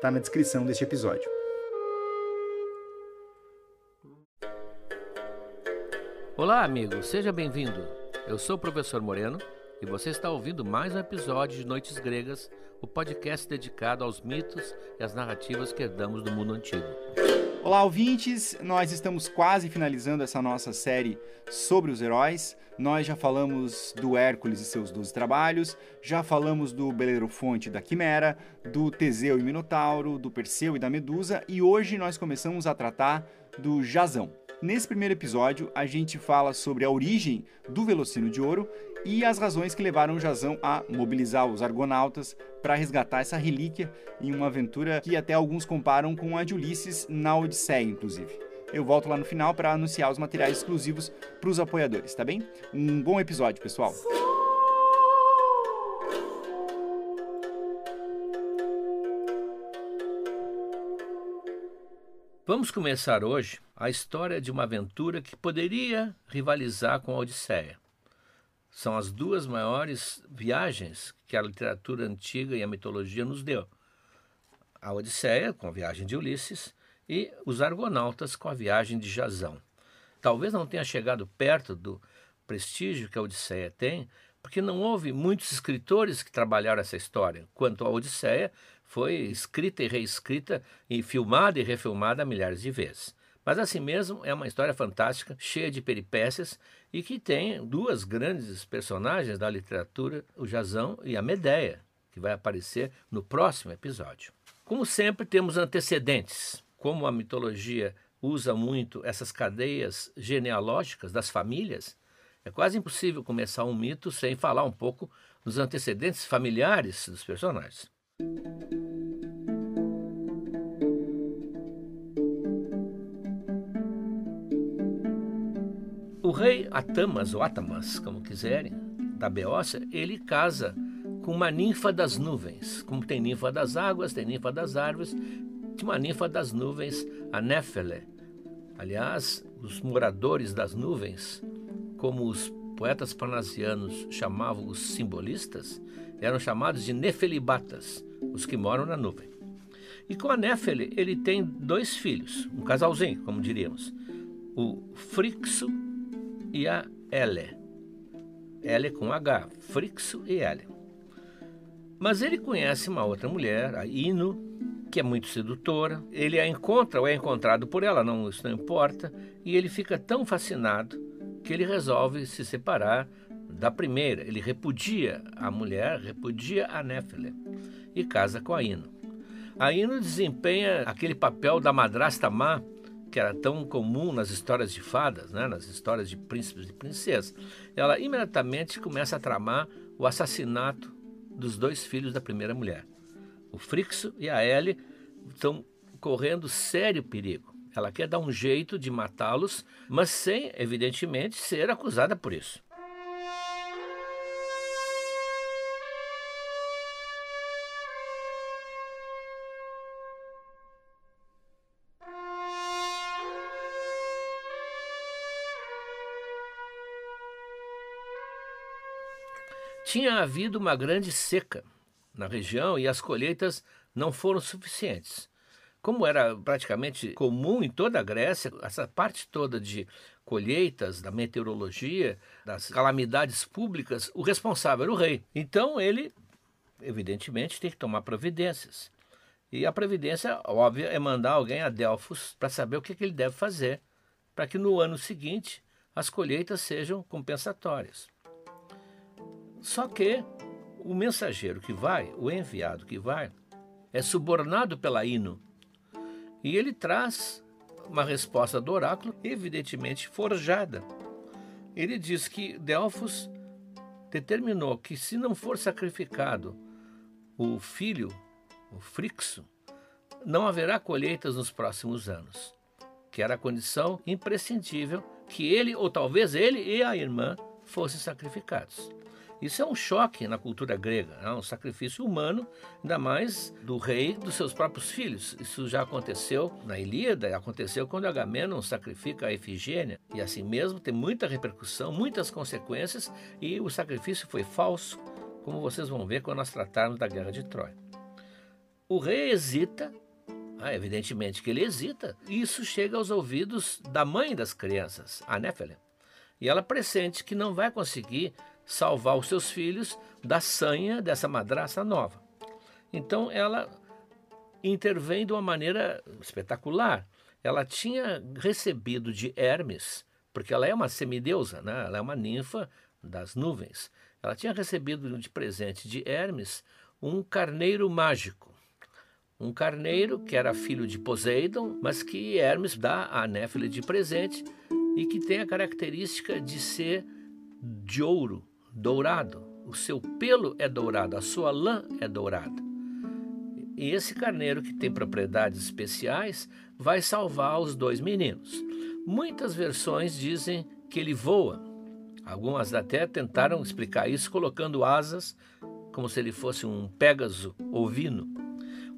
está na descrição deste episódio. Olá, amigo, seja bem-vindo. Eu sou o professor Moreno e você está ouvindo mais um episódio de Noites Gregas, o podcast dedicado aos mitos e às narrativas que herdamos do mundo antigo. Olá, ouvintes! Nós estamos quase finalizando essa nossa série sobre os heróis. Nós já falamos do Hércules e seus 12 trabalhos, já falamos do Belerofonte da Quimera, do Teseu e Minotauro, do Perseu e da Medusa, e hoje nós começamos a tratar do Jazão. Nesse primeiro episódio, a gente fala sobre a origem do Velocino de Ouro e as razões que levaram o Jazão a mobilizar os argonautas para resgatar essa relíquia em uma aventura que até alguns comparam com a de Ulisses na Odisseia, inclusive. Eu volto lá no final para anunciar os materiais exclusivos para os apoiadores, tá bem? Um bom episódio, pessoal! Vamos começar hoje a história de uma aventura que poderia rivalizar com a Odisseia. São as duas maiores viagens que a literatura antiga e a mitologia nos deu. A Odisseia, com a viagem de Ulisses, e os Argonautas, com a viagem de Jasão. Talvez não tenha chegado perto do prestígio que a Odisseia tem, porque não houve muitos escritores que trabalharam essa história, quanto a Odisseia foi escrita e reescrita e filmada e refilmada milhares de vezes. Mas assim mesmo é uma história fantástica, cheia de peripécias e que tem duas grandes personagens da literatura, o Jazão e a Medeia, que vai aparecer no próximo episódio. Como sempre, temos antecedentes. Como a mitologia usa muito essas cadeias genealógicas das famílias, é quase impossível começar um mito sem falar um pouco dos antecedentes familiares dos personagens. O rei Atamas, ou Atamas, como quiserem, da Beócia, ele casa com uma ninfa das nuvens. Como tem ninfa das águas, tem ninfa das árvores, tem uma ninfa das nuvens, a Néfele. Aliás, os moradores das nuvens, como os poetas parnasianos chamavam os simbolistas, eram chamados de nefelibatas, os que moram na nuvem. E com a Néfele, ele tem dois filhos, um casalzinho, como diríamos, o Frixo e a Ele. Ele com H, Frixo e Ele. Mas ele conhece uma outra mulher, a Ino, que é muito sedutora. Ele a encontra ou é encontrado por ela, não, isso não importa, e ele fica tão fascinado que ele resolve se separar da primeira. Ele repudia a mulher, repudia a Néfele e casa com a Ino. A Ino desempenha aquele papel da madrasta má que era tão comum nas histórias de fadas, né, nas histórias de príncipes e princesas, ela imediatamente começa a tramar o assassinato dos dois filhos da primeira mulher. O Frixo e a Ellie estão correndo sério perigo. Ela quer dar um jeito de matá-los, mas sem, evidentemente, ser acusada por isso. Tinha havido uma grande seca na região e as colheitas não foram suficientes. Como era praticamente comum em toda a Grécia, essa parte toda de colheitas, da meteorologia, das calamidades públicas, o responsável era o rei. Então ele, evidentemente, tem que tomar providências. E a providência óbvia é mandar alguém a Delfos para saber o que, que ele deve fazer para que no ano seguinte as colheitas sejam compensatórias. Só que o mensageiro que vai, o enviado que vai, é subornado pela Ino. E ele traz uma resposta do oráculo, evidentemente forjada. Ele diz que Delfos determinou que, se não for sacrificado o filho, o Frixo, não haverá colheitas nos próximos anos, que era a condição imprescindível que ele, ou talvez ele e a irmã, fossem sacrificados. Isso é um choque na cultura grega, é um sacrifício humano, ainda mais do rei dos seus próprios filhos. Isso já aconteceu na Ilíada, aconteceu quando Agamenon sacrifica a Efigênia, e assim mesmo tem muita repercussão, muitas consequências, e o sacrifício foi falso, como vocês vão ver quando nós tratarmos da guerra de Troia. O rei hesita, ah, evidentemente que ele hesita, isso chega aos ouvidos da mãe das crianças, a Néfele. E ela pressente que não vai conseguir salvar os seus filhos da sanha dessa madraça nova. Então ela intervém de uma maneira espetacular. Ela tinha recebido de Hermes, porque ela é uma semideusa, né? ela é uma ninfa das nuvens. Ela tinha recebido de presente de Hermes um carneiro mágico. Um carneiro que era filho de Poseidon, mas que Hermes dá a Néfile de presente e que tem a característica de ser de ouro, dourado. O seu pelo é dourado, a sua lã é dourada. E esse carneiro, que tem propriedades especiais, vai salvar os dois meninos. Muitas versões dizem que ele voa. Algumas até tentaram explicar isso colocando asas, como se ele fosse um pégaso ovino.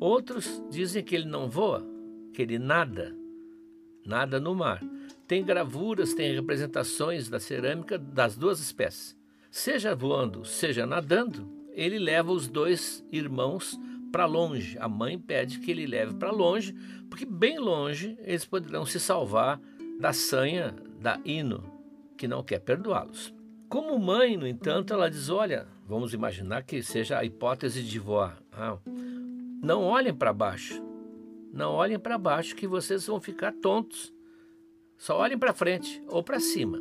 Outros dizem que ele não voa, que ele nada, nada no mar. Tem gravuras, tem representações da cerâmica das duas espécies. Seja voando, seja nadando, ele leva os dois irmãos para longe. A mãe pede que ele leve para longe, porque bem longe eles poderão se salvar da sanha da Ino, que não quer perdoá-los. Como mãe, no entanto, ela diz: Olha, vamos imaginar que seja a hipótese de voar. Ah, não olhem para baixo. Não olhem para baixo que vocês vão ficar tontos. Só olhem para frente ou para cima.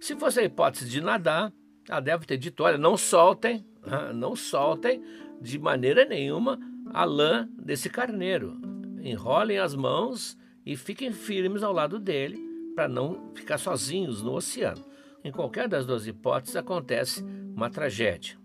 Se fosse a hipótese de nadar, ela deve ter dito: olha, não soltem, não soltem de maneira nenhuma a lã desse carneiro. Enrolem as mãos e fiquem firmes ao lado dele para não ficar sozinhos no oceano. Em qualquer das duas hipóteses acontece uma tragédia.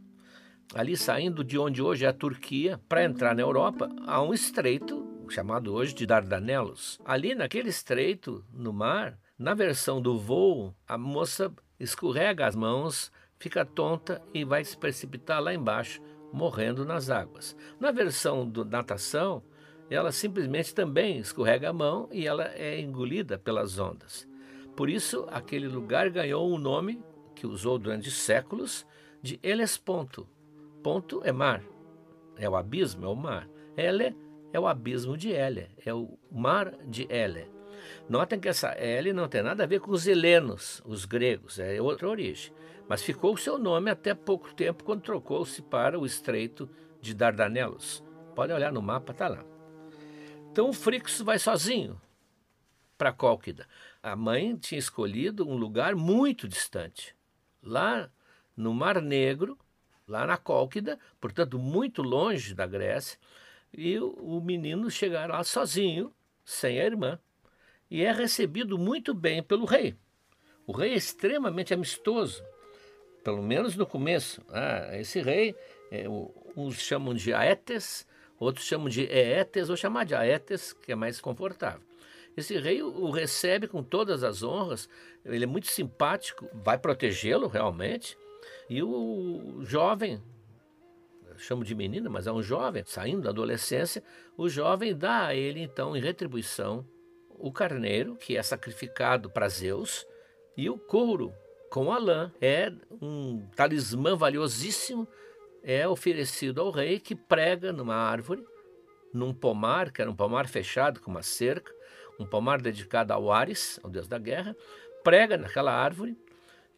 Ali saindo de onde hoje é a Turquia, para entrar na Europa, há um estreito chamado hoje de Dardanelos. Ali naquele estreito, no mar, na versão do voo, a moça escorrega as mãos fica tonta e vai se precipitar lá embaixo, morrendo nas águas. Na versão do natação, ela simplesmente também escorrega a mão e ela é engolida pelas ondas. Por isso, aquele lugar ganhou um nome que usou durante séculos de Helesponto. Ponto é mar, é o abismo, é o mar. Ele é o abismo de Ele, é o mar de Ele. Notem que essa L não tem nada a ver com os helenos, os gregos, é outra origem. Mas ficou o seu nome até pouco tempo, quando trocou-se para o Estreito de Dardanelos. Pode olhar no mapa, está lá. Então o Frixo vai sozinho para Cólquida. A mãe tinha escolhido um lugar muito distante, lá no Mar Negro, lá na Cólquida, portanto muito longe da Grécia, e o menino chegar lá sozinho, sem a irmã e é recebido muito bem pelo rei. O rei é extremamente amistoso, pelo menos no começo. Ah, esse rei, é, uns chamam de Aetes, outros chamam de Eetes, ou chamar de Aetes, que é mais confortável. Esse rei o recebe com todas as honras, ele é muito simpático, vai protegê-lo realmente, e o jovem, chamo de menina, mas é um jovem, saindo da adolescência, o jovem dá a ele então em retribuição o carneiro, que é sacrificado para Zeus, e o couro com a lã. É um talismã valiosíssimo, é oferecido ao rei que prega numa árvore, num pomar, que era um pomar fechado com uma cerca, um pomar dedicado ao Ares, ao deus da guerra, prega naquela árvore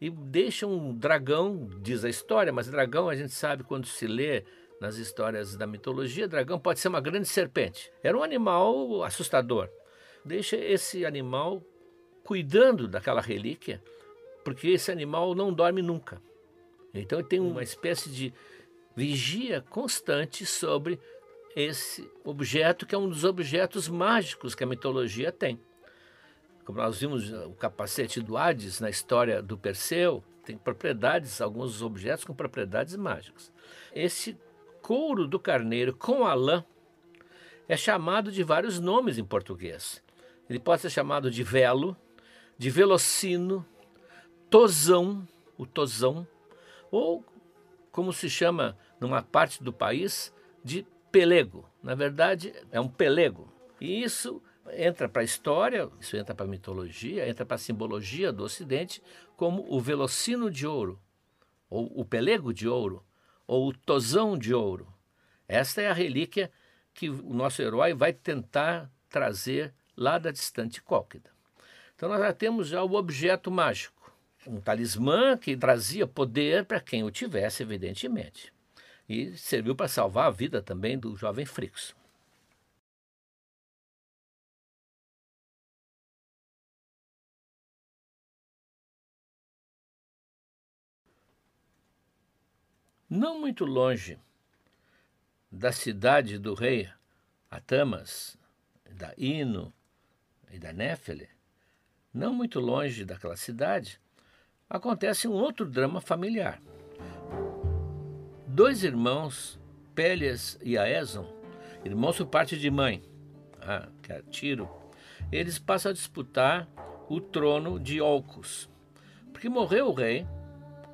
e deixa um dragão, diz a história, mas dragão a gente sabe quando se lê nas histórias da mitologia, dragão pode ser uma grande serpente. Era um animal assustador deixa esse animal cuidando daquela relíquia, porque esse animal não dorme nunca. Então tem uma espécie de vigia constante sobre esse objeto que é um dos objetos mágicos que a mitologia tem. Como nós vimos o capacete do Hades na história do Perseu, tem propriedades, alguns objetos com propriedades mágicas. Esse couro do carneiro com a lã é chamado de vários nomes em português. Ele pode ser chamado de velo, de velocino, tosão, o tosão, ou como se chama numa parte do país, de pelego. Na verdade, é um pelego. E isso entra para a história, isso entra para a mitologia, entra para a simbologia do Ocidente como o velocino de ouro, ou o pelego de ouro, ou o tosão de ouro. Esta é a relíquia que o nosso herói vai tentar trazer lá da distante Cólquida. Então nós já temos já o objeto mágico, um talismã que trazia poder para quem o tivesse, evidentemente. E serviu para salvar a vida também do jovem Frixo. Não muito longe da cidade do rei Atamas, da Ino e da Néfele, não muito longe daquela cidade, acontece um outro drama familiar. Dois irmãos, Pélias e Aeson, irmãos por parte de mãe, ah, que é Tiro, eles passam a disputar o trono de Olcos, porque morreu o rei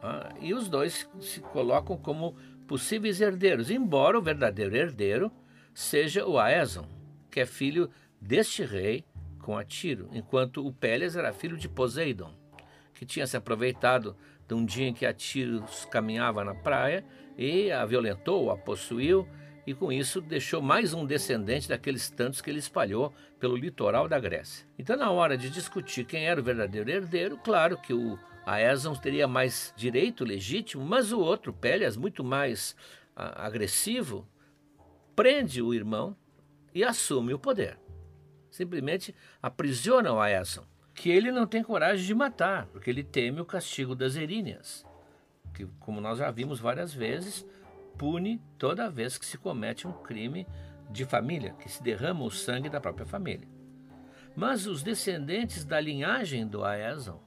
ah, e os dois se colocam como possíveis herdeiros, embora o verdadeiro herdeiro seja o Aeson, que é filho deste rei com Atiro, enquanto o Pélias era filho de Poseidon, que tinha se aproveitado de um dia em que Atiro caminhava na praia e a violentou, a possuiu e com isso deixou mais um descendente daqueles tantos que ele espalhou pelo litoral da Grécia. Então, na hora de discutir quem era o verdadeiro herdeiro, claro que o Aeson teria mais direito legítimo, mas o outro, Pélias, muito mais a, agressivo, prende o irmão e assume o poder. Simplesmente aprisiona o Aeson, que ele não tem coragem de matar, porque ele teme o castigo das eríneas, que, como nós já vimos várias vezes, pune toda vez que se comete um crime de família, que se derrama o sangue da própria família. Mas os descendentes da linhagem do Aeson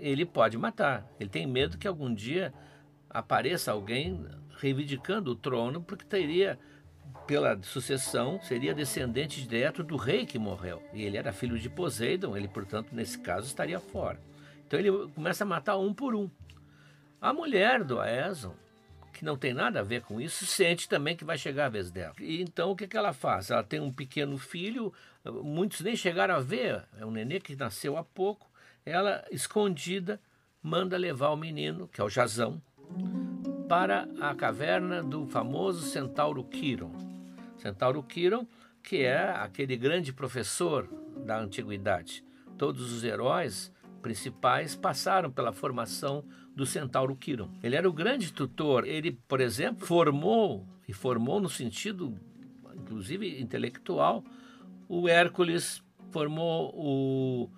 ele pode matar. Ele tem medo que algum dia apareça alguém reivindicando o trono, porque teria, pela sucessão, seria descendente direto do rei que morreu. E ele era filho de Poseidon, ele, portanto, nesse caso, estaria fora. Então ele começa a matar um por um. A mulher do Aeson, que não tem nada a ver com isso, sente também que vai chegar a vez dela. E então o que, que ela faz? Ela tem um pequeno filho, muitos nem chegaram a ver, é um nenê que nasceu há pouco, ela, escondida, manda levar o menino, que é o Jazão, para a caverna do famoso centauro Quiron. Centauro Quiron, que é aquele grande professor da antiguidade. Todos os heróis principais passaram pela formação do centauro Quiron. Ele era o grande tutor. Ele, por exemplo, formou e formou no sentido inclusive intelectual o Hércules, formou o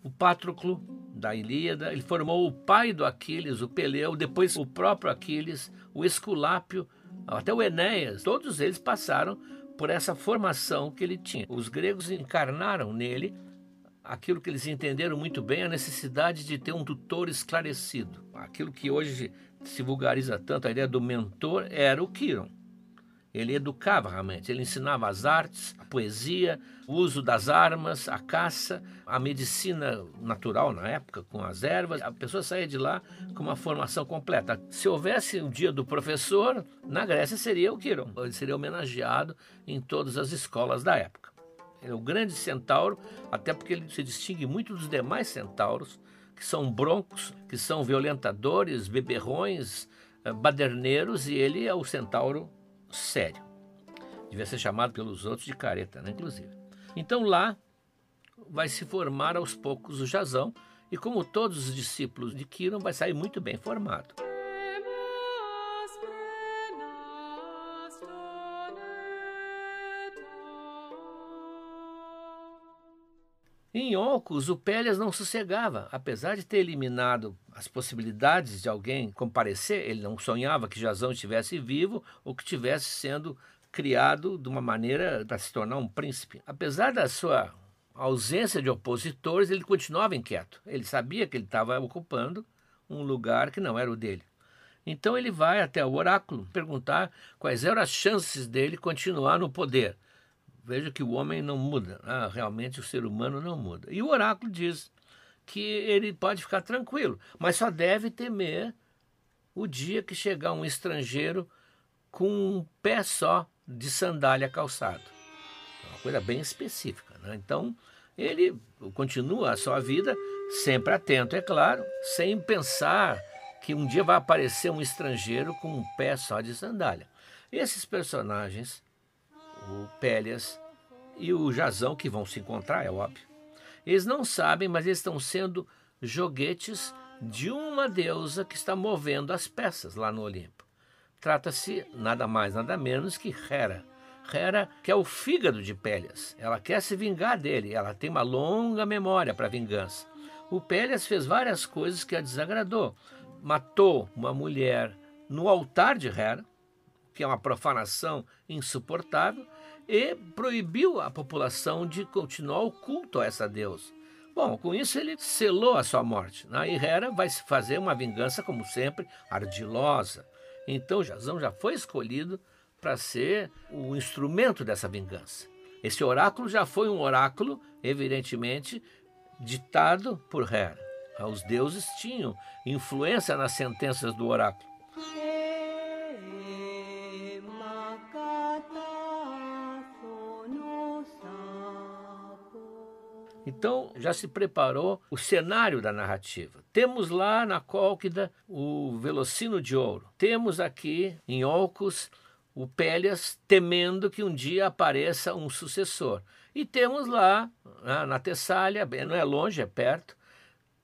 o Patroclo da Ilíada, ele formou o pai do Aquiles, o Peleu, depois o próprio Aquiles, o Esculápio, até o Enéas, todos eles passaram por essa formação que ele tinha. Os gregos encarnaram nele aquilo que eles entenderam muito bem, a necessidade de ter um tutor esclarecido. Aquilo que hoje se vulgariza tanto, a ideia do mentor, era o Quiron. Ele educava realmente, ele ensinava as artes, a poesia, o uso das armas, a caça, a medicina natural na época, com as ervas. A pessoa saía de lá com uma formação completa. Se houvesse o dia do professor, na Grécia seria o Quiron. Ele seria homenageado em todas as escolas da época. é o grande centauro, até porque ele se distingue muito dos demais centauros, que são broncos, que são violentadores, beberrões, eh, baderneiros, e ele é o centauro sério. Devia ser chamado pelos outros de careta, né, inclusive. Então lá vai se formar aos poucos o Jazão, e como todos os discípulos de Quiron, vai sair muito bem formado. Em Olcos, o Pélias não sossegava. Apesar de ter eliminado as possibilidades de alguém comparecer, ele não sonhava que Jazão estivesse vivo ou que estivesse sendo criado de uma maneira para se tornar um príncipe. Apesar da sua ausência de opositores, ele continuava inquieto. Ele sabia que ele estava ocupando um lugar que não era o dele. Então ele vai até o oráculo perguntar quais eram as chances dele continuar no poder. Veja que o homem não muda, ah, realmente o ser humano não muda. E o oráculo diz que ele pode ficar tranquilo, mas só deve temer o dia que chegar um estrangeiro com um pé só de sandália calçado. É uma coisa bem específica. Né? Então, ele continua a sua vida sempre atento, é claro, sem pensar que um dia vai aparecer um estrangeiro com um pé só de sandália. Esses personagens o Pélias e o Jazão, que vão se encontrar, é óbvio. Eles não sabem, mas eles estão sendo joguetes de uma deusa que está movendo as peças lá no Olimpo. Trata-se nada mais, nada menos que Hera. Hera, que é o fígado de Pélias. Ela quer se vingar dele, ela tem uma longa memória para vingança. O Pélias fez várias coisas que a desagradou. Matou uma mulher no altar de Hera, que é uma profanação insuportável, e proibiu a população de continuar o culto a essa deusa. Bom, com isso ele selou a sua morte. Né? E Hera vai fazer uma vingança, como sempre, ardilosa. Então Jazão já foi escolhido para ser o instrumento dessa vingança. Esse oráculo já foi um oráculo, evidentemente, ditado por Hera. Os deuses tinham influência nas sentenças do oráculo. Então já se preparou o cenário da narrativa. Temos lá na Cólquida o Velocino de Ouro. Temos aqui em Olcos o Pélias temendo que um dia apareça um sucessor. E temos lá na Tessália, não é longe, é perto,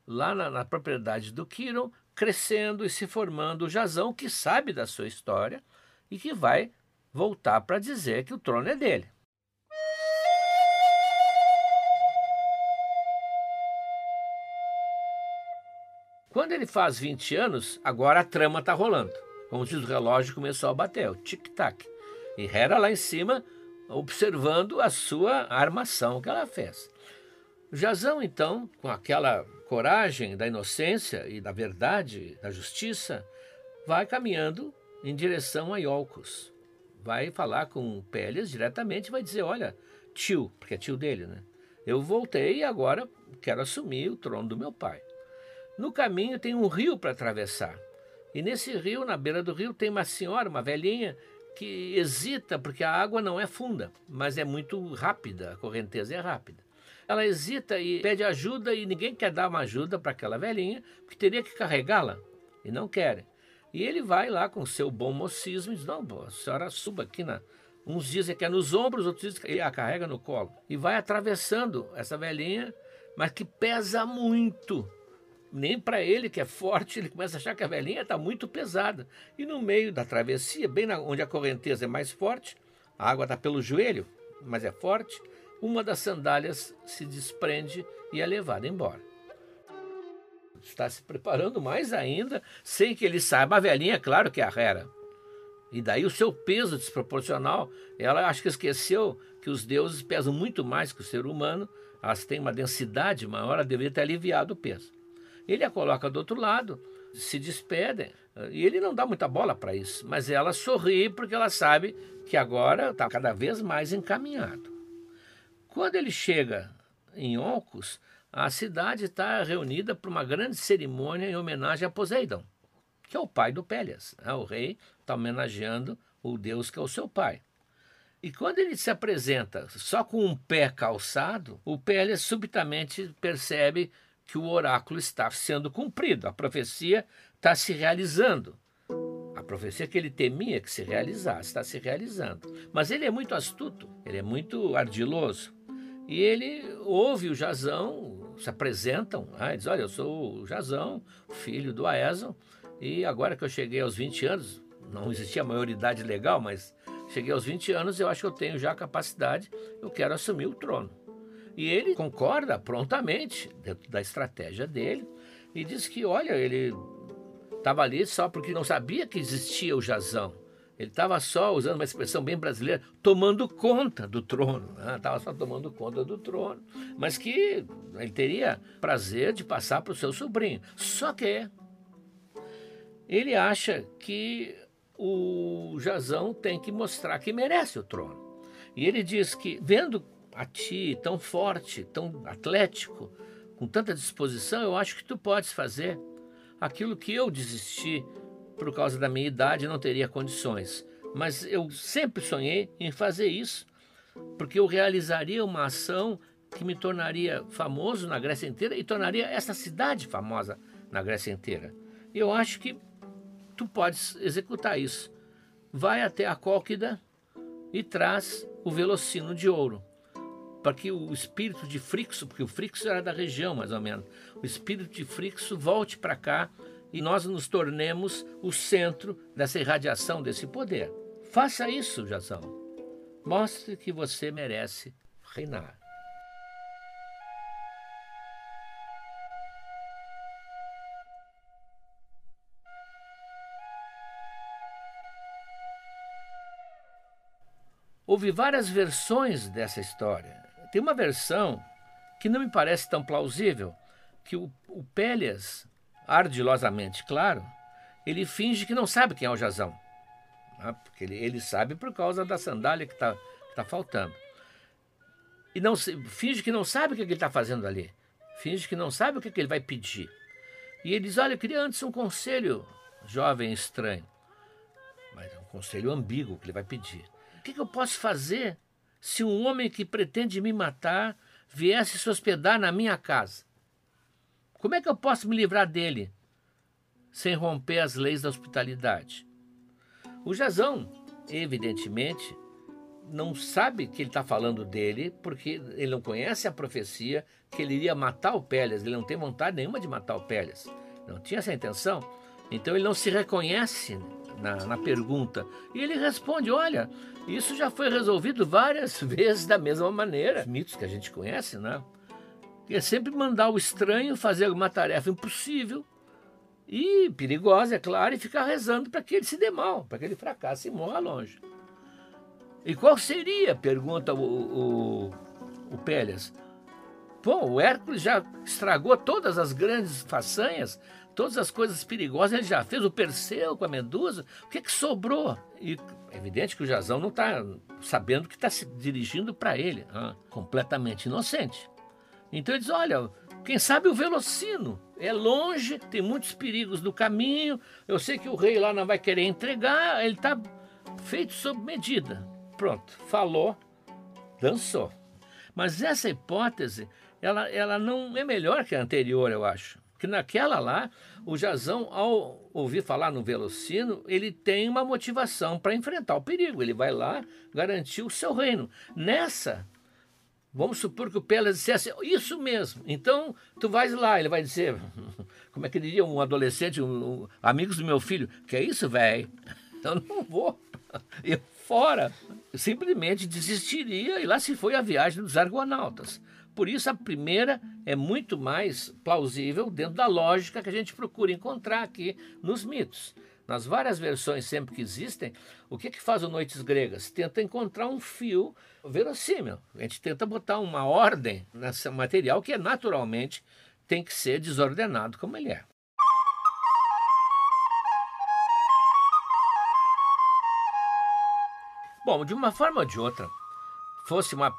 lá na, na propriedade do Quiron, crescendo e se formando o Jazão, que sabe da sua história e que vai voltar para dizer que o trono é dele. Ele faz 20 anos, agora a trama está rolando. Como diz o relógio, começou a bater, o tic-tac. E Hera lá em cima, observando a sua armação que ela fez. Jazão, então, com aquela coragem da inocência e da verdade, da justiça, vai caminhando em direção a Iolcos. Vai falar com Pélias diretamente vai dizer: Olha, tio, porque é tio dele, né? Eu voltei e agora quero assumir o trono do meu pai. No caminho tem um rio para atravessar. E nesse rio, na beira do rio, tem uma senhora, uma velhinha, que hesita porque a água não é funda, mas é muito rápida, a correnteza é rápida. Ela hesita e pede ajuda e ninguém quer dar uma ajuda para aquela velhinha, porque teria que carregá-la e não querem. E ele vai lá com seu bom mocismo e diz: Não, a senhora suba aqui na. Uns dizem que é nos ombros, outros dizem que a carrega no colo. E vai atravessando essa velhinha, mas que pesa muito nem para ele, que é forte, ele começa a achar que a velhinha está muito pesada. E no meio da travessia, bem na, onde a correnteza é mais forte, a água está pelo joelho, mas é forte, uma das sandálias se desprende e é levada embora. Está se preparando mais ainda, sem que ele saiba. A velhinha, claro que é a Hera. E daí o seu peso desproporcional, ela acho que esqueceu que os deuses pesam muito mais que o ser humano, elas têm uma densidade maior, ela deveria ter aliviado o peso. Ele a coloca do outro lado, se despedem. E ele não dá muita bola para isso, mas ela sorri porque ela sabe que agora está cada vez mais encaminhado. Quando ele chega em Oncos, a cidade está reunida para uma grande cerimônia em homenagem a Poseidon, que é o pai do Pélias. Né? O rei está homenageando o deus que é o seu pai. E quando ele se apresenta só com um pé calçado, o Pélias subitamente percebe que o oráculo está sendo cumprido, a profecia está se realizando. A profecia que ele temia que se realizasse está se realizando. Mas ele é muito astuto, ele é muito ardiloso. E ele ouve o Jazão, se apresentam, ah, diz: Olha, eu sou o Jazão, filho do Aeson, e agora que eu cheguei aos 20 anos, não existia maioridade legal, mas cheguei aos 20 anos, eu acho que eu tenho já a capacidade, eu quero assumir o trono. E ele concorda prontamente dentro da estratégia dele e diz que, olha, ele estava ali só porque não sabia que existia o Jazão. Ele estava só, usando uma expressão bem brasileira, tomando conta do trono. Estava né? só tomando conta do trono. Mas que ele teria prazer de passar para o seu sobrinho. Só que ele acha que o Jazão tem que mostrar que merece o trono. E ele diz que, vendo a ti tão forte, tão atlético, com tanta disposição, eu acho que tu podes fazer aquilo que eu desisti por causa da minha idade não teria condições. Mas eu sempre sonhei em fazer isso, porque eu realizaria uma ação que me tornaria famoso na Grécia inteira e tornaria essa cidade famosa na Grécia inteira. Eu acho que tu podes executar isso. Vai até a Cólquida e traz o velocino de ouro, para que o espírito de Frixo, porque o Frixo era da região mais ou menos, o espírito de Frixo volte para cá e nós nos tornemos o centro dessa irradiação desse poder. Faça isso, Jazão. Mostre que você merece reinar. Houve várias versões dessa história. Tem uma versão que não me parece tão plausível, que o, o Pélias ardilosamente claro, ele finge que não sabe quem é o Jazão. Né? Porque ele, ele sabe por causa da sandália que está tá faltando. E não finge que não sabe o que, ele está fazendo ali. Finge que não sabe o que, que ele vai pedir. E ele diz: Olha, eu queria antes um conselho, jovem estranho. Mas é um conselho ambíguo que ele vai pedir. O que, que eu posso fazer se um homem que pretende me matar viesse se hospedar na minha casa? Como é que eu posso me livrar dele sem romper as leis da hospitalidade? O Jazão, evidentemente, não sabe que ele está falando dele, porque ele não conhece a profecia que ele iria matar o Pélias. Ele não tem vontade nenhuma de matar o Pélias. Não tinha essa intenção. Então ele não se reconhece na, na pergunta. E ele responde: Olha, isso já foi resolvido várias vezes da mesma maneira. Os mitos que a gente conhece, né? é sempre mandar o estranho fazer uma tarefa impossível e perigosa, é claro, e ficar rezando para que ele se dê mal, para que ele fracasse e morra longe. E qual seria, pergunta o, o, o Pélias. Bom, o Hércules já estragou todas as grandes façanhas, todas as coisas perigosas ele já fez, o Perseu com a Medusa, o que, que sobrou? E é evidente que o Jazão não está sabendo que está se dirigindo para ele, ah, completamente inocente. Então ele diz: olha, quem sabe o Velocino. É longe, tem muitos perigos no caminho. Eu sei que o rei lá não vai querer entregar, ele está feito sob medida. Pronto, falou, dançou. Mas essa hipótese, ela, ela não é melhor que a anterior, eu acho. Que naquela lá, o Jazão, ao ouvir falar no Velocino, ele tem uma motivação para enfrentar o perigo. Ele vai lá garantir o seu reino. Nessa, Vamos supor que o Pelas dissesse isso mesmo. Então, tu vais lá, ele vai dizer, como é que diria um adolescente, um, um, amigos do meu filho, que é isso, velho? Eu não vou. Eu fora. Simplesmente desistiria e lá se foi a viagem dos argonautas. Por isso, a primeira é muito mais plausível dentro da lógica que a gente procura encontrar aqui nos mitos. Nas várias versões sempre que existem, o que, que faz o Noites Gregas? Tenta encontrar um fio verossímil. A gente tenta botar uma ordem nesse material que naturalmente tem que ser desordenado como ele é. Bom, de uma forma ou de outra, fosse uma,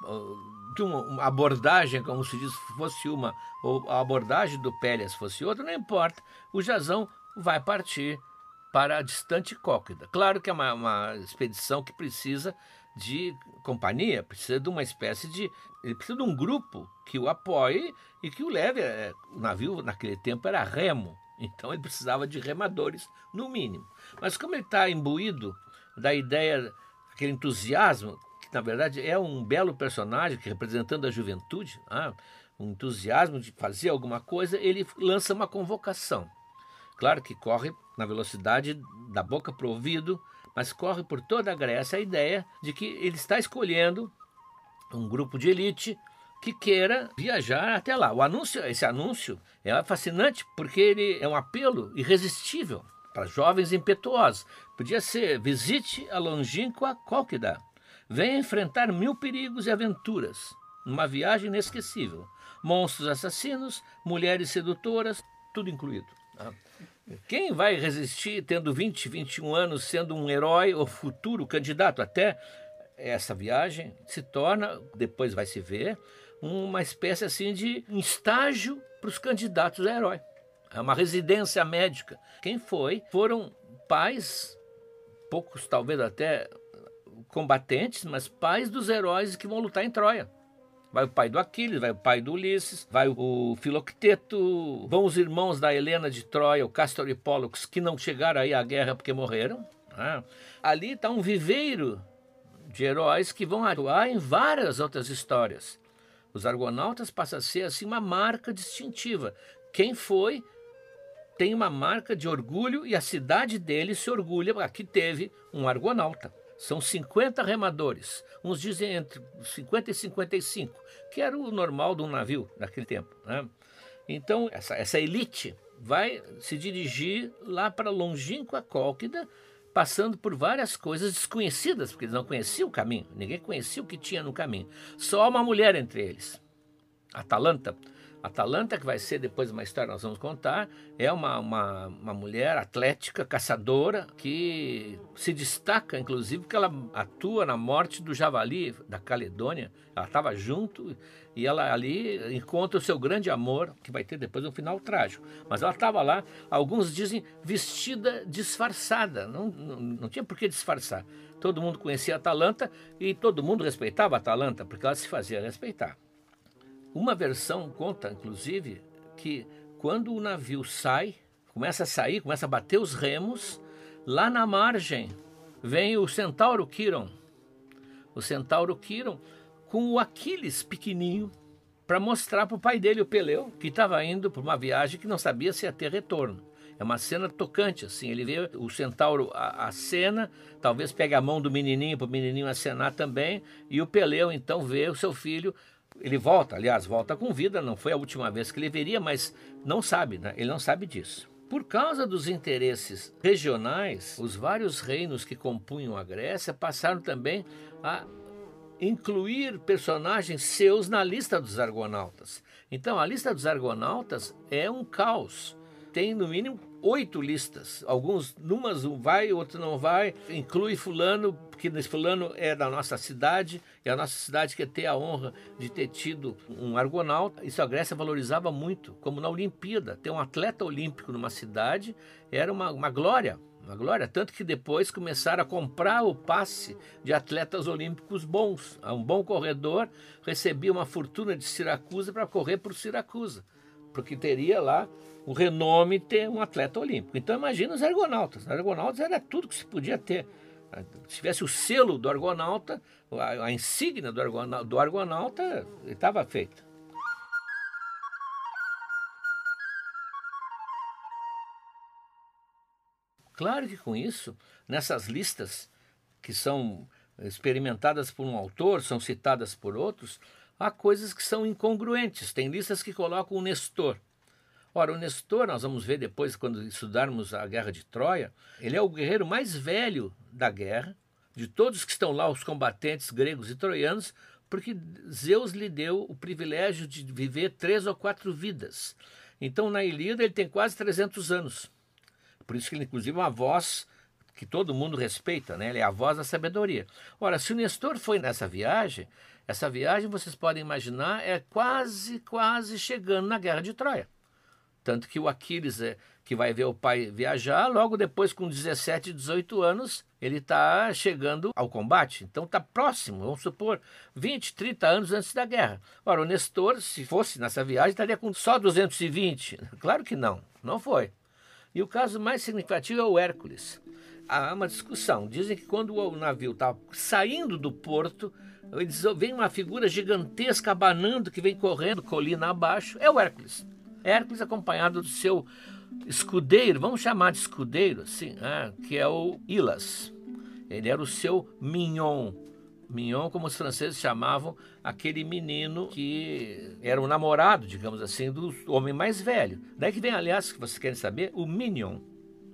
de uma abordagem, como se diz, fosse uma, ou a abordagem do Pélias fosse outra, não importa, o Jazão vai partir para a distante Cóquida. Claro que é uma, uma, expedição que precisa de companhia, precisa de uma espécie de. Ele precisa de um grupo que o apoie e que o leve. É, o navio naquele tempo era remo, então ele precisava de remadores, no mínimo. Mas como ele está imbuído da ideia, aquele entusiasmo, que na verdade é um belo personagem representando a juventude, ah, um entusiasmo de fazer alguma coisa, ele lança uma convocação. Claro que corre na velocidade da boca para o ouvido, mas corre por toda a Grécia a ideia de que ele está escolhendo um grupo de elite que queira viajar até lá. O anúncio, esse anúncio é fascinante porque ele é um apelo irresistível para jovens impetuosos. Podia ser: visite a longínqua Cólquida. Venha enfrentar mil perigos e aventuras numa viagem inesquecível. Monstros assassinos, mulheres sedutoras, tudo incluído. Quem vai resistir tendo 20, 21 anos, sendo um herói ou futuro candidato até essa viagem, se torna, depois vai se ver, uma espécie assim de um estágio para os candidatos a herói. É uma residência médica. Quem foi? Foram pais, poucos talvez até combatentes, mas pais dos heróis que vão lutar em Troia. Vai o pai do Aquiles, vai o pai do Ulisses, vai o Filocteto, vão os irmãos da Helena de Troia, o Castor e Pollux, que não chegaram aí à guerra porque morreram. Né? Ali está um viveiro de heróis que vão atuar em várias outras histórias. Os argonautas passam a ser assim uma marca distintiva. Quem foi tem uma marca de orgulho e a cidade dele se orgulha. Aqui teve um argonauta. São 50 remadores, uns dizem entre 50 e 55, que era o normal de um navio naquele tempo. Né? Então, essa, essa elite vai se dirigir lá para longínqua Cólquida, passando por várias coisas desconhecidas, porque eles não conheciam o caminho, ninguém conhecia o que tinha no caminho. Só uma mulher entre eles, Atalanta, Atalanta, que vai ser depois uma história que nós vamos contar, é uma, uma, uma mulher atlética, caçadora, que se destaca, inclusive, porque ela atua na morte do javali da Caledônia. Ela estava junto e ela ali encontra o seu grande amor, que vai ter depois um final trágico. Mas ela estava lá, alguns dizem, vestida disfarçada. Não, não, não tinha por que disfarçar. Todo mundo conhecia Atalanta e todo mundo respeitava Atalanta, porque ela se fazia respeitar. Uma versão conta, inclusive, que quando o navio sai, começa a sair, começa a bater os remos, lá na margem vem o centauro Quiron. O centauro Quiron com o Aquiles pequenininho para mostrar para o pai dele, o Peleu, que estava indo para uma viagem que não sabia se ia ter retorno. É uma cena tocante, assim. Ele vê o centauro a, a cena, talvez pegue a mão do menininho para o menininho acenar também, e o Peleu então vê o seu filho ele volta, aliás, volta com vida, não foi a última vez que ele veria, mas não sabe, né? ele não sabe disso. Por causa dos interesses regionais, os vários reinos que compunham a Grécia passaram também a incluir personagens seus na lista dos argonautas. Então, a lista dos argonautas é um caos. Tem no mínimo oito listas. Alguns, numas vai, outro não vai. Inclui fulano, porque esse fulano é da nossa cidade, e a nossa cidade quer ter a honra de ter tido um argonauta. Isso a Grécia valorizava muito, como na Olimpíada. Ter um atleta olímpico numa cidade era uma, uma glória. Uma glória, tanto que depois começaram a comprar o passe de atletas olímpicos bons. Um bom corredor recebia uma fortuna de Siracusa para correr por Siracusa, porque teria lá o renome ter um atleta olímpico. Então imagina os argonautas. Os argonautas era tudo que se podia ter. Se tivesse o selo do argonauta, a, a insígnia do argonauta, do argonauta estava feita. Claro que com isso, nessas listas que são experimentadas por um autor, são citadas por outros, há coisas que são incongruentes. Tem listas que colocam o Nestor. Ora, o Nestor, nós vamos ver depois, quando estudarmos a Guerra de Troia, ele é o guerreiro mais velho da guerra, de todos que estão lá, os combatentes gregos e troianos, porque Zeus lhe deu o privilégio de viver três ou quatro vidas. Então, na Ilíada, ele tem quase 300 anos. Por isso que ele, inclusive, é uma voz que todo mundo respeita, né? ele é a voz da sabedoria. Ora, se o Nestor foi nessa viagem, essa viagem, vocês podem imaginar, é quase, quase chegando na Guerra de Troia. Tanto que o Aquiles, é, que vai ver o pai viajar, logo depois, com 17, 18 anos, ele está chegando ao combate. Então está próximo, vamos supor, 20, 30 anos antes da guerra. Ora, o Nestor, se fosse nessa viagem, estaria com só 220. Claro que não, não foi. E o caso mais significativo é o Hércules. Há uma discussão. Dizem que quando o navio estava saindo do porto, vem uma figura gigantesca abanando que vem correndo colina abaixo. É o Hércules. Hércules acompanhado do seu escudeiro, vamos chamar de escudeiro, assim, ah, que é o Ilas. Ele era o seu mignon, Mignon, como os franceses chamavam aquele menino que era o namorado, digamos assim, do homem mais velho. Daí que vem, aliás, que vocês querem saber, o Minion,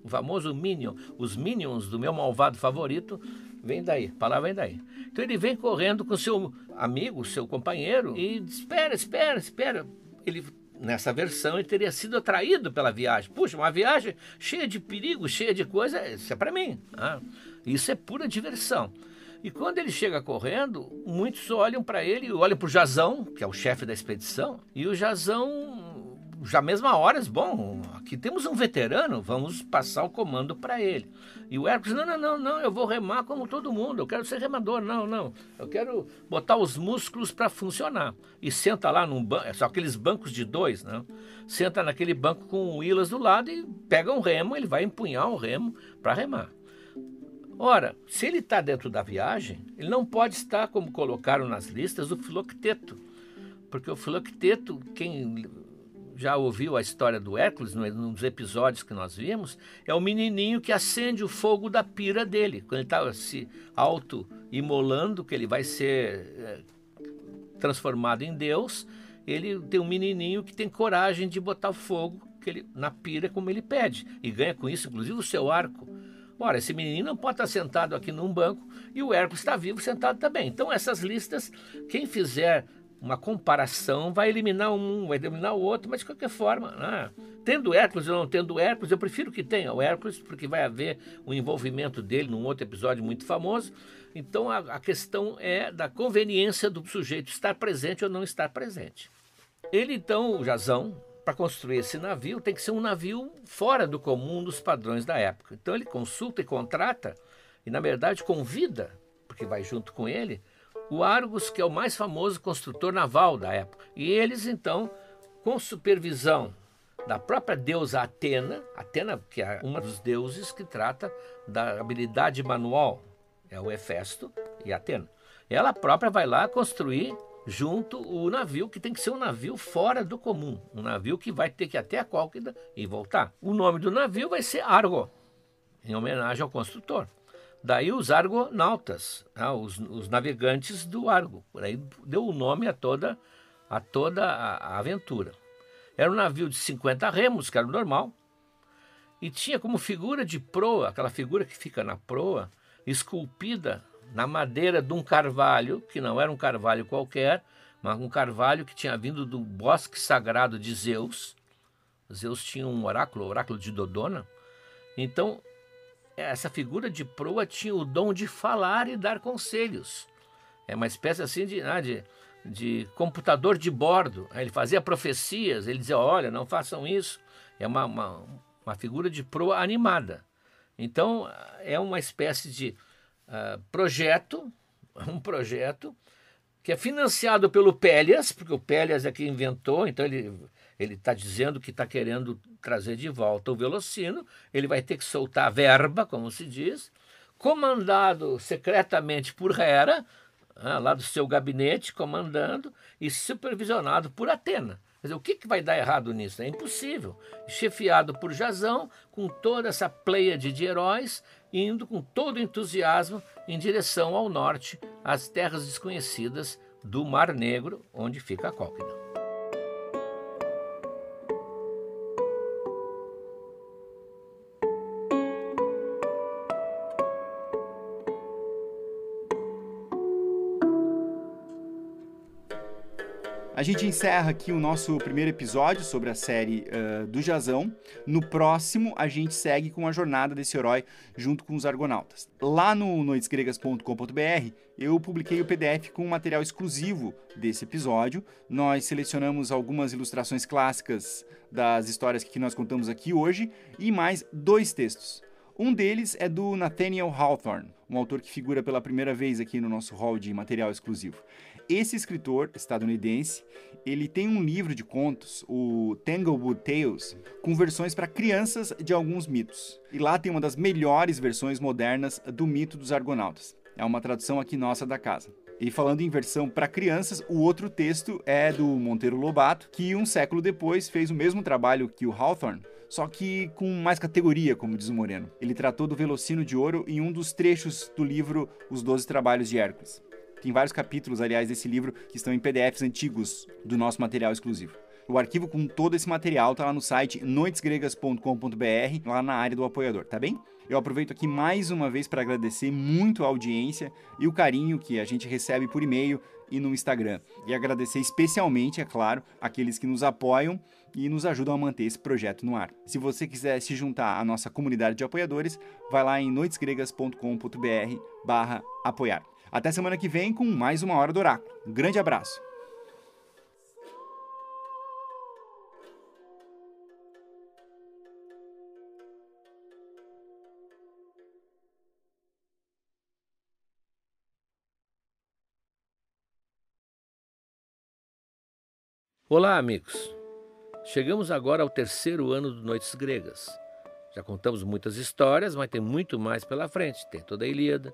o famoso Minion. Os Minions do meu malvado favorito vem daí, a palavra vem daí. Então ele vem correndo com seu amigo, seu companheiro, e espera, espera, espera. Ele nessa versão ele teria sido atraído pela viagem. Puxa, uma viagem cheia de perigo, cheia de coisa, isso é para mim. Ah, isso é pura diversão. E quando ele chega correndo, muitos olham para ele, olham para o Jazão, que é o chefe da expedição, e o Jazão, já mesma hora, diz, bom, aqui temos um veterano, vamos passar o comando para ele. E o Hércules, não, não, não, não, eu vou remar como todo mundo, eu quero ser remador, não, não, eu quero botar os músculos para funcionar. E senta lá num banco, são aqueles bancos de dois, né? Senta naquele banco com o Ilas do lado e pega um remo, ele vai empunhar um remo para remar. Ora, se ele está dentro da viagem, ele não pode estar, como colocaram nas listas, o Filocteto. Porque o Filocteto, quem já ouviu a história do Hércules nos episódios que nós vimos, é o menininho que acende o fogo da pira dele. Quando ele está se auto-imolando, que ele vai ser é, transformado em Deus, ele tem um menininho que tem coragem de botar fogo que ele, na pira como ele pede. E ganha com isso, inclusive, o seu arco. Ora, esse menino não pode estar sentado aqui num banco e o Hércules está vivo sentado também. Então, essas listas, quem fizer uma comparação vai eliminar um, vai eliminar o outro, mas de qualquer forma, né? tendo Hércules ou não tendo Hércules, eu prefiro que tenha o Hércules, porque vai haver o envolvimento dele num outro episódio muito famoso. Então, a, a questão é da conveniência do sujeito estar presente ou não estar presente. Ele, então, o Jazão, para construir esse navio tem que ser um navio fora do comum dos padrões da época. Então ele consulta e contrata, e na verdade convida, porque vai junto com ele, o Argos, que é o mais famoso construtor naval da época. E eles então, com supervisão da própria deusa Atena, Atena que é uma dos deuses que trata da habilidade manual, é o Hefesto e Atena. Ela própria vai lá construir junto o navio, que tem que ser um navio fora do comum, um navio que vai ter que ir até a Cólquida e voltar. O nome do navio vai ser Argo, em homenagem ao construtor. Daí os argonautas, né, os, os, navegantes do Argo. Daí deu o nome a toda, a toda a aventura. Era um navio de 50 remos, que era o normal, e tinha como figura de proa, aquela figura que fica na proa, esculpida na madeira de um carvalho, que não era um carvalho qualquer, mas um carvalho que tinha vindo do bosque sagrado de Zeus. Zeus tinha um oráculo, o oráculo de Dodona. Então, essa figura de proa tinha o dom de falar e dar conselhos. É uma espécie assim de, ah, de, de computador de bordo. Ele fazia profecias, ele dizia: olha, não façam isso. É uma, uma, uma figura de proa animada. Então, é uma espécie de uh, projeto, um projeto que é financiado pelo Pélias, porque o Pélias é quem inventou, então ele ele está dizendo que está querendo trazer de volta o Velocino, ele vai ter que soltar a verba, como se diz, comandado secretamente por Hera, ah, lá do seu gabinete, comandando, e supervisionado por Atena. Quer dizer, o que, que vai dar errado nisso? É impossível. Chefiado por Jazão, com toda essa pleia de heróis, indo com todo entusiasmo em direção ao norte, às terras desconhecidas do Mar Negro, onde fica a Cólquida. A gente encerra aqui o nosso primeiro episódio sobre a série uh, do Jazão. No próximo, a gente segue com a jornada desse herói junto com os argonautas. Lá no noitesgregas.com.br, eu publiquei o PDF com um material exclusivo desse episódio. Nós selecionamos algumas ilustrações clássicas das histórias que nós contamos aqui hoje e mais dois textos. Um deles é do Nathaniel Hawthorne, um autor que figura pela primeira vez aqui no nosso hall de material exclusivo. Esse escritor estadunidense, ele tem um livro de contos, o Tanglewood Tales, com versões para crianças de alguns mitos. E lá tem uma das melhores versões modernas do mito dos argonautas. É uma tradução aqui nossa da casa. E falando em versão para crianças, o outro texto é do Monteiro Lobato, que um século depois fez o mesmo trabalho que o Hawthorne, só que com mais categoria, como diz o Moreno. Ele tratou do Velocino de Ouro em um dos trechos do livro Os Doze Trabalhos de Hércules. Tem vários capítulos, aliás, desse livro que estão em PDFs antigos do nosso material exclusivo. O arquivo com todo esse material está lá no site noitesgregas.com.br, lá na área do apoiador, tá bem? Eu aproveito aqui mais uma vez para agradecer muito a audiência e o carinho que a gente recebe por e-mail e no Instagram. E agradecer especialmente, é claro, aqueles que nos apoiam e nos ajudam a manter esse projeto no ar. Se você quiser se juntar à nossa comunidade de apoiadores, vai lá em noitesgregas.com.br apoiar. Até semana que vem com mais uma Hora do Oráculo. Um grande abraço! Olá, amigos. Chegamos agora ao terceiro ano do Noites Gregas. Já contamos muitas histórias, mas tem muito mais pela frente. Tem toda a Ilíada,